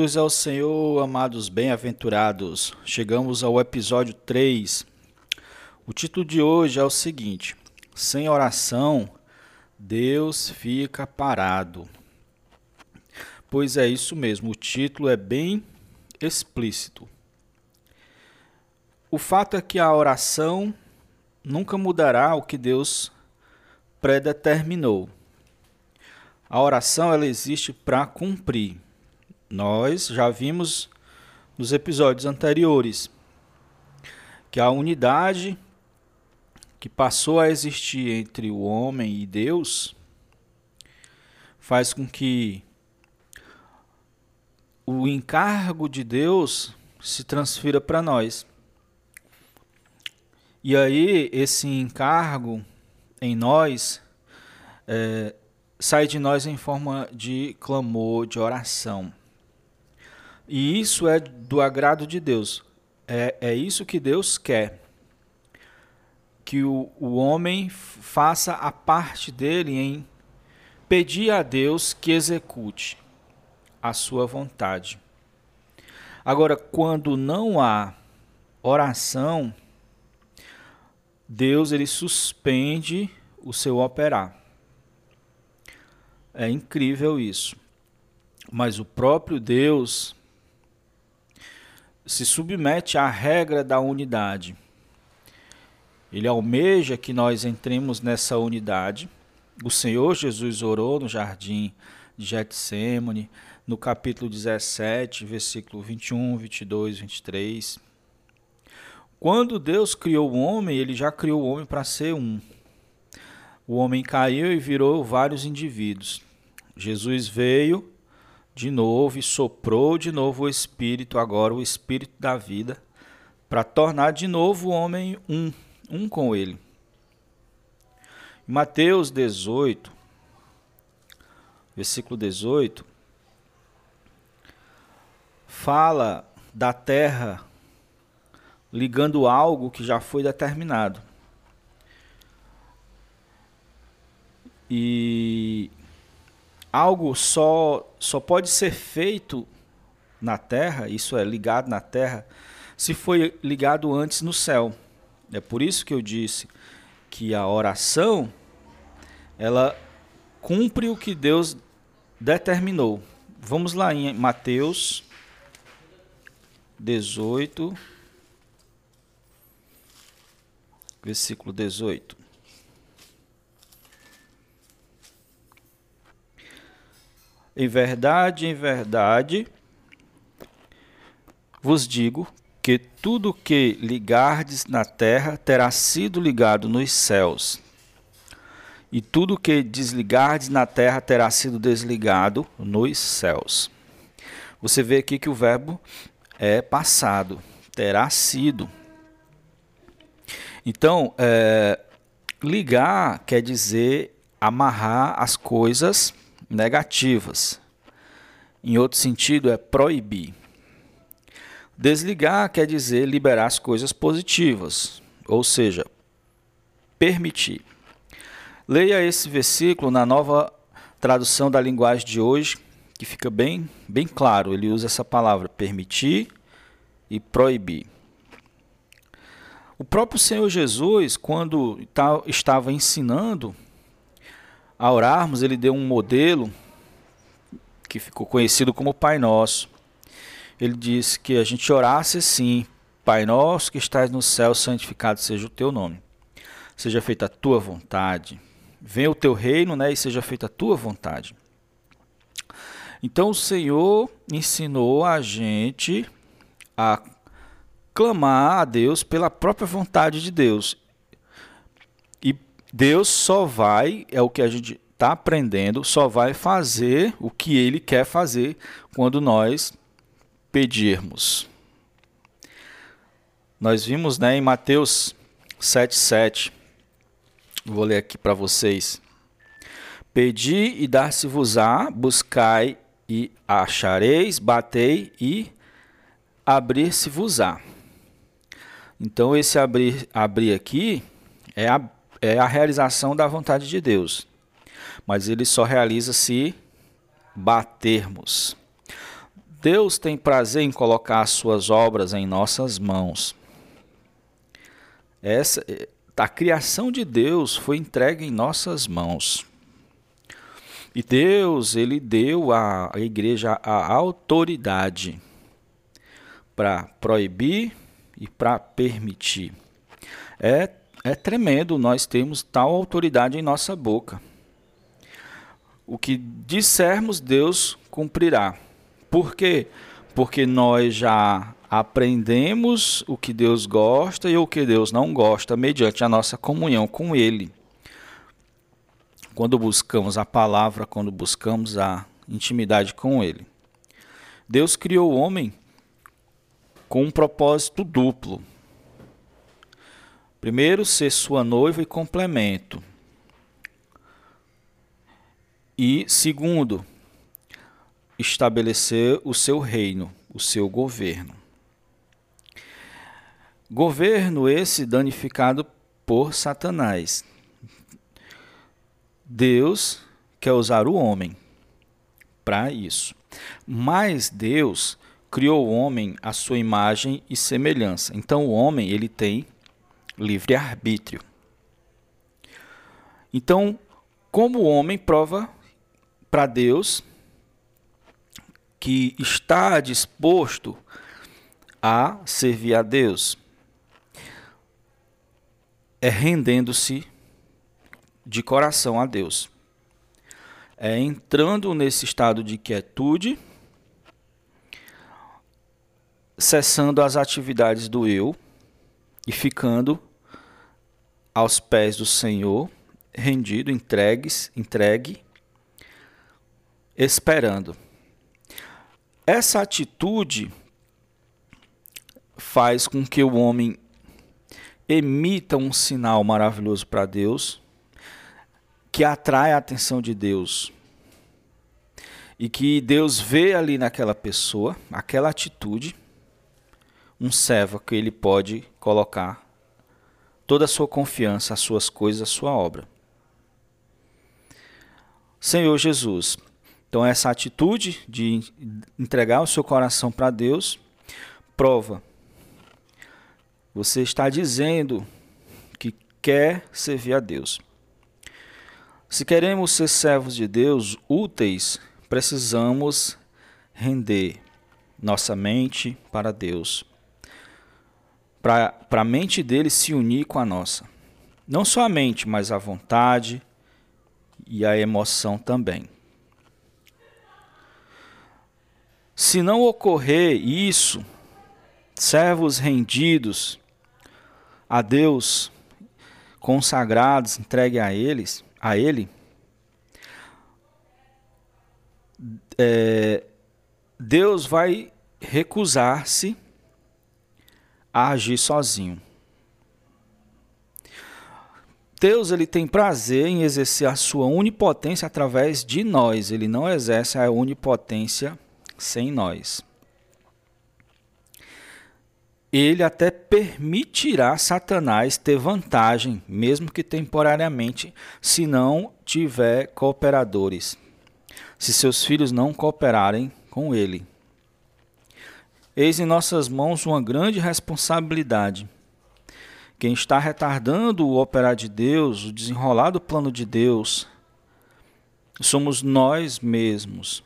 Jesus é o Senhor, amados bem-aventurados. Chegamos ao episódio 3. O título de hoje é o seguinte: Sem oração, Deus fica parado. Pois é isso mesmo, o título é bem explícito. O fato é que a oração nunca mudará o que Deus predeterminou. A oração ela existe para cumprir. Nós já vimos nos episódios anteriores que a unidade que passou a existir entre o homem e Deus faz com que o encargo de Deus se transfira para nós. E aí, esse encargo em nós é, sai de nós em forma de clamor, de oração. E isso é do agrado de Deus. É, é isso que Deus quer. Que o, o homem faça a parte dele em pedir a Deus que execute a sua vontade. Agora, quando não há oração, Deus ele suspende o seu operar. É incrível isso. Mas o próprio Deus se submete à regra da unidade. Ele almeja que nós entremos nessa unidade. O Senhor Jesus orou no jardim de Getsemane, no capítulo 17, versículo 21, 22, 23. Quando Deus criou o homem, ele já criou o homem para ser um. O homem caiu e virou vários indivíduos. Jesus veio de novo e soprou de novo o Espírito, agora o Espírito da vida, para tornar de novo o homem um, um com ele. Mateus 18, versículo 18, fala da terra ligando algo que já foi determinado. E algo só, só pode ser feito na terra, isso é, ligado na terra, se foi ligado antes no céu. É por isso que eu disse que a oração ela cumpre o que Deus determinou. Vamos lá em Mateus 18, versículo 18. Em verdade, em verdade, vos digo que tudo que ligardes na terra terá sido ligado nos céus, e tudo que desligardes na terra terá sido desligado nos céus. Você vê aqui que o verbo é passado, terá sido. Então, é, ligar quer dizer amarrar as coisas negativas. Em outro sentido, é proibir. Desligar quer dizer liberar as coisas positivas, ou seja, permitir. Leia esse versículo na nova tradução da linguagem de hoje, que fica bem, bem claro. Ele usa essa palavra permitir e proibir. O próprio Senhor Jesus, quando estava ensinando a orarmos, ele deu um modelo que ficou conhecido como Pai Nosso. Ele disse que a gente orasse assim: Pai Nosso que estás no céu, santificado seja o teu nome. Seja feita a tua vontade. Venha o teu reino, né, e seja feita a tua vontade. Então o Senhor ensinou a gente a clamar a Deus pela própria vontade de Deus. Deus só vai, é o que a gente está aprendendo, só vai fazer o que Ele quer fazer quando nós pedirmos. Nós vimos né, em Mateus 7,7, vou ler aqui para vocês. Pedi e dar-se-vos-á, buscai e achareis, batei e abrir-se-vos-á. Então, esse abrir, abrir aqui é a é a realização da vontade de Deus. Mas ele só realiza se batermos. Deus tem prazer em colocar as suas obras em nossas mãos. Essa, a criação de Deus foi entregue em nossas mãos. E Deus, ele deu à igreja a autoridade para proibir e para permitir. É, é tremendo nós temos tal autoridade em nossa boca. O que dissermos, Deus cumprirá. Por quê? Porque nós já aprendemos o que Deus gosta e o que Deus não gosta mediante a nossa comunhão com Ele. Quando buscamos a palavra, quando buscamos a intimidade com Ele. Deus criou o homem com um propósito duplo. Primeiro, ser sua noiva e complemento. E segundo, estabelecer o seu reino, o seu governo. Governo esse danificado por Satanás. Deus quer usar o homem para isso. Mas Deus criou o homem à sua imagem e semelhança. Então o homem ele tem livre arbítrio. Então, como o homem prova para Deus que está disposto a servir a Deus? É rendendo-se de coração a Deus. É entrando nesse estado de quietude cessando as atividades do eu e ficando aos pés do Senhor, rendido, entregues, entregue, esperando. Essa atitude faz com que o homem emita um sinal maravilhoso para Deus, que atrai a atenção de Deus. E que Deus vê ali naquela pessoa, aquela atitude, um servo que ele pode colocar toda a sua confiança, as suas coisas, a sua obra. Senhor Jesus, então essa atitude de entregar o seu coração para Deus prova. Você está dizendo que quer servir a Deus. Se queremos ser servos de Deus úteis, precisamos render nossa mente para Deus para a mente dele se unir com a nossa. Não só a mente, mas a vontade e a emoção também. Se não ocorrer isso, servos rendidos a Deus, consagrados, entregue a eles, a Ele, é, Deus vai recusar-se a agir sozinho. Deus ele tem prazer em exercer a sua onipotência através de nós. Ele não exerce a onipotência sem nós. Ele até permitirá Satanás ter vantagem, mesmo que temporariamente, se não tiver cooperadores. Se seus filhos não cooperarem com ele. Eis em nossas mãos uma grande responsabilidade. Quem está retardando o operar de Deus, o desenrolar do plano de Deus, somos nós mesmos.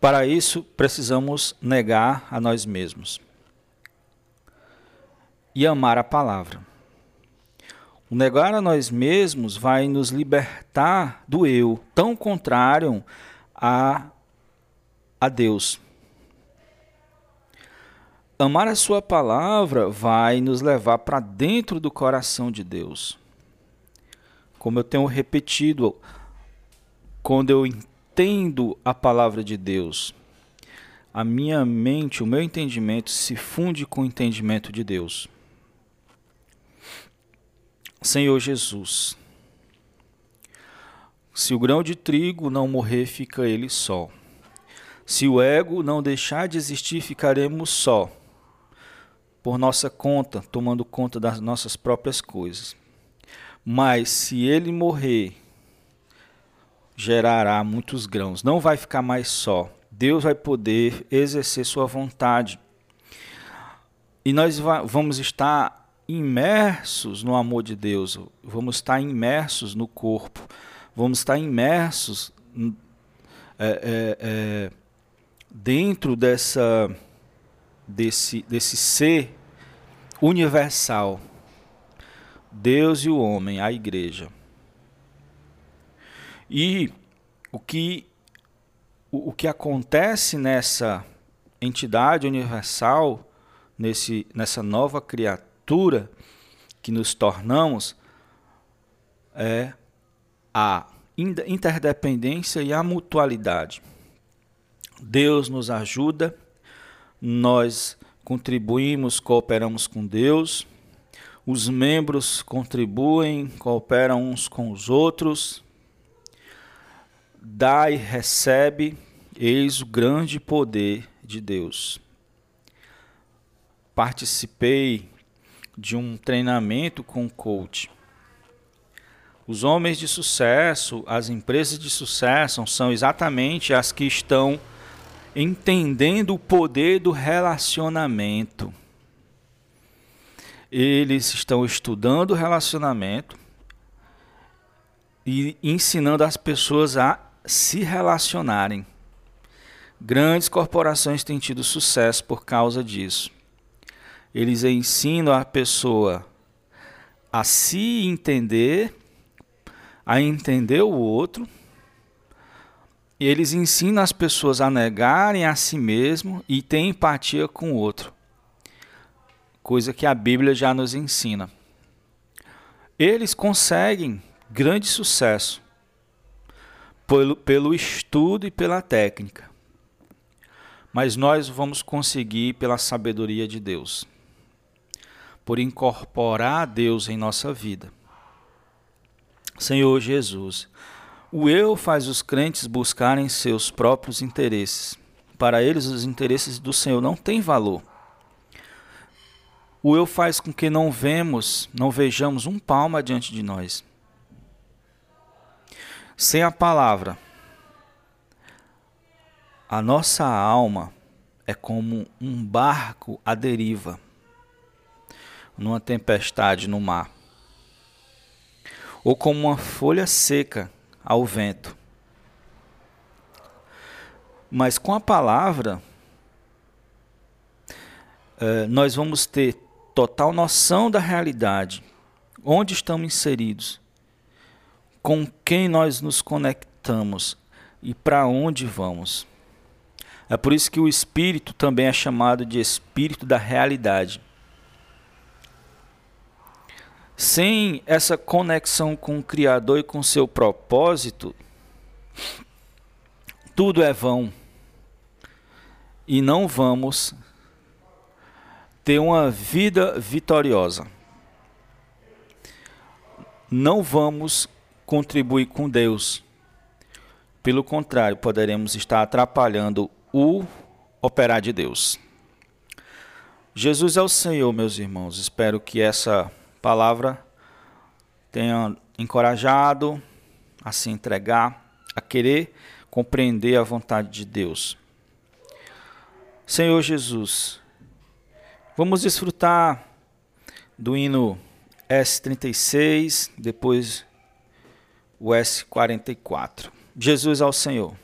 Para isso, precisamos negar a nós mesmos e amar a palavra. O negar a nós mesmos vai nos libertar do eu, tão contrário a, a Deus. Amar a Sua palavra vai nos levar para dentro do coração de Deus. Como eu tenho repetido, quando eu entendo a palavra de Deus, a minha mente, o meu entendimento se funde com o entendimento de Deus. Senhor Jesus, se o grão de trigo não morrer, fica ele só. Se o ego não deixar de existir, ficaremos só por nossa conta, tomando conta das nossas próprias coisas. Mas se ele morrer, gerará muitos grãos, não vai ficar mais só. Deus vai poder exercer sua vontade. E nós vamos estar imersos no amor de Deus, vamos estar imersos no corpo, vamos estar imersos é, é, é, dentro dessa, desse, desse ser universal, Deus e o homem, a igreja. E o que, o, o que acontece nessa entidade universal, nesse, nessa nova criatura que nos tornamos, é a interdependência e a mutualidade. Deus nos ajuda, nós contribuímos, cooperamos com Deus, os membros contribuem, cooperam uns com os outros, dá e recebe, eis o grande poder de Deus. Participei de um treinamento com o coach. Os homens de sucesso, as empresas de sucesso são exatamente as que estão entendendo o poder do relacionamento. Eles estão estudando o relacionamento e ensinando as pessoas a se relacionarem. Grandes corporações têm tido sucesso por causa disso. Eles ensinam a pessoa a se entender, a entender o outro. E eles ensinam as pessoas a negarem a si mesmo e ter empatia com o outro. Coisa que a Bíblia já nos ensina. Eles conseguem grande sucesso pelo, pelo estudo e pela técnica. Mas nós vamos conseguir pela sabedoria de Deus, por incorporar Deus em nossa vida. Senhor Jesus, o eu faz os crentes buscarem seus próprios interesses. Para eles, os interesses do Senhor não têm valor. O eu faz com que não vemos, não vejamos um palmo diante de nós. Sem a palavra, a nossa alma é como um barco à deriva, numa tempestade no mar, ou como uma folha seca ao vento. Mas com a palavra, eh, nós vamos ter total noção da realidade, onde estamos inseridos, com quem nós nos conectamos e para onde vamos. É por isso que o espírito também é chamado de espírito da realidade. Sem essa conexão com o Criador e com seu propósito, tudo é vão. E não vamos ter uma vida vitoriosa. Não vamos contribuir com Deus. Pelo contrário, poderemos estar atrapalhando o operar de Deus. Jesus é o Senhor, meus irmãos. Espero que essa palavra tenha encorajado a se entregar, a querer compreender a vontade de Deus. Senhor Jesus, vamos desfrutar do hino S36, depois o S44. Jesus ao Senhor.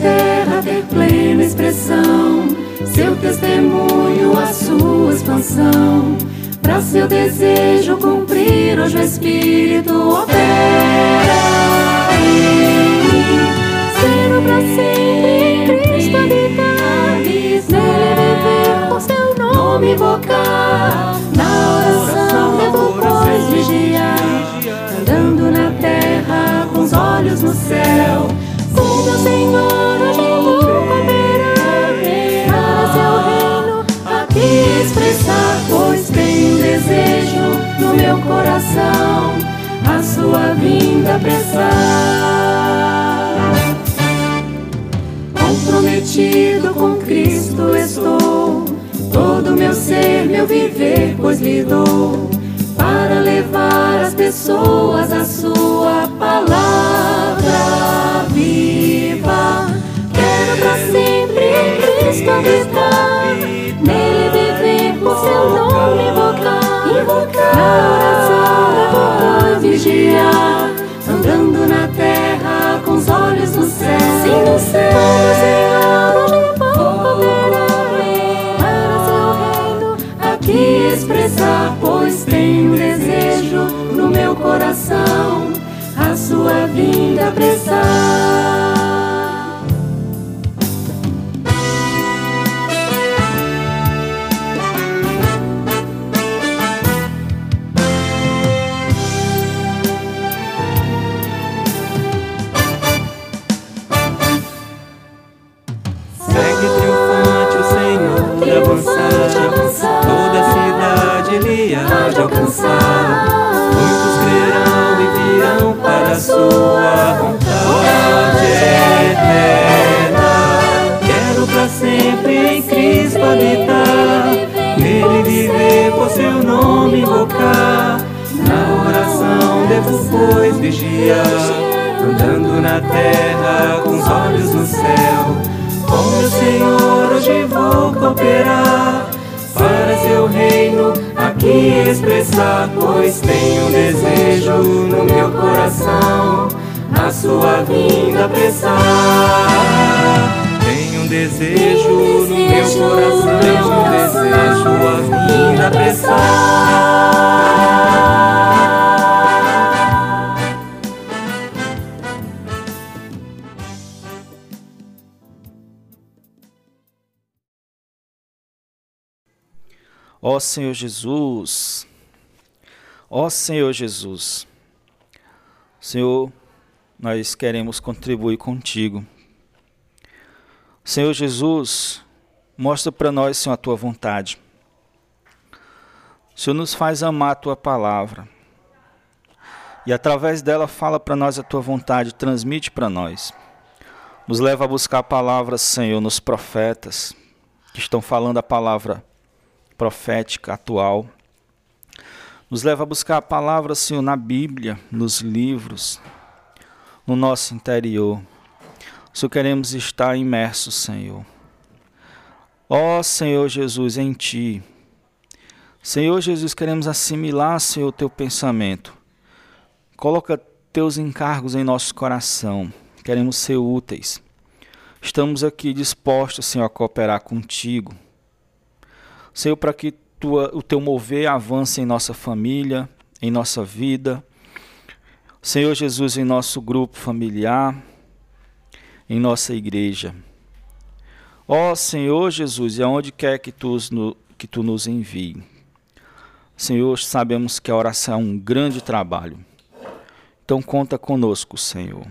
Terra ter plena expressão seu testemunho, a sua expansão. Para seu desejo cumprir, hoje o Espírito opera em mim. Sendo para sempre em Cristo habitar, nele viver, por seu nome invocar. Na oração devo, pois, vigiar, andando na terra com os olhos no céu. Com meu Senhor, pois tenho desejo no meu coração a sua vinda apressar. Comprometido com Cristo estou, todo meu ser, meu viver, pois lhe dou, para levar as pessoas a sua palavra viva. Quero para sempre em Cristo habitar, seu nome invocar, invocar. na oração devo vigiar, andando na terra com os olhos no céu. Sim, no céu, Senhor, onde vou poder para seu reino aqui expressar, pois tenho desejo no meu coração a sua vinda apressar. Olhos no céu. Com meu Senhor hoje vou cooperar para seu reino aqui expressar, pois tenho desejo no meu coração a sua vinda apressar. Tenho um desejo no meu coração, desejo a vinda apressar. Ó Senhor Jesus, ó Senhor Jesus, Senhor, nós queremos contribuir contigo. Senhor Jesus, mostra para nós, Senhor, a tua vontade. Senhor, nos faz amar a tua palavra. E através dela fala para nós a tua vontade, transmite para nós. Nos leva a buscar a palavra, Senhor, nos profetas que estão falando a palavra profética atual. Nos leva a buscar a palavra, Senhor, na Bíblia, nos livros, no nosso interior. Só queremos estar imersos, Senhor. Ó Senhor Jesus, em Ti. Senhor Jesus, queremos assimilar, Senhor, o Teu pensamento. Coloca Teus encargos em nosso coração. Queremos ser úteis. Estamos aqui dispostos, Senhor, a cooperar contigo. Senhor, para que tua, o teu mover avance em nossa família, em nossa vida. Senhor Jesus, em nosso grupo familiar, em nossa igreja. Ó Senhor Jesus, e aonde quer que tu, que tu nos envie. Senhor, sabemos que a oração é um grande trabalho. Então conta conosco, Senhor.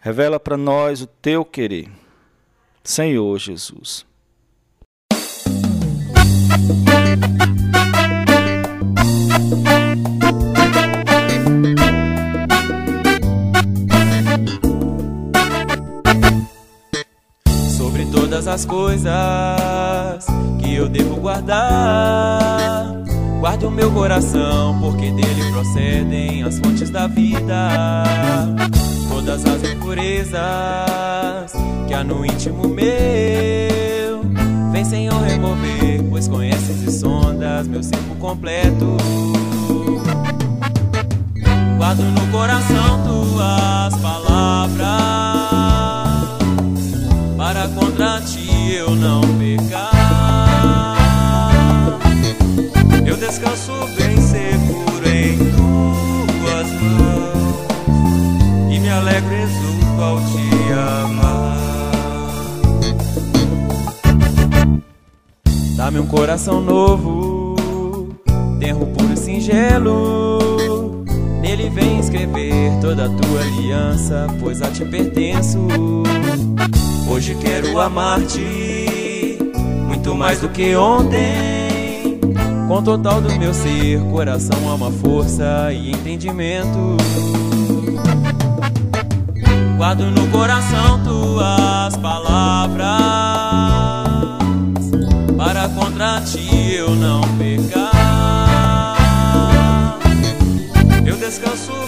Revela para nós o teu querer. Senhor Jesus. Sobre todas as coisas que eu devo guardar, guarde o meu coração, porque dele procedem as fontes da vida. Todas as impurezas que há no íntimo meu, vem Senhor remover, pois conheces e sondas meu ser por completo. Guardo no coração tuas palavras, para contra ti eu não pecar. Eu descanso Um coração novo, terro puro e singelo. Nele vem escrever toda a tua aliança, pois a ti pertenço. Hoje quero amar-te muito mais do que ontem. Com total do meu ser, coração ama força e entendimento. Guardo no coração tuas palavras Para contra ti eu não pecar. Eu descanso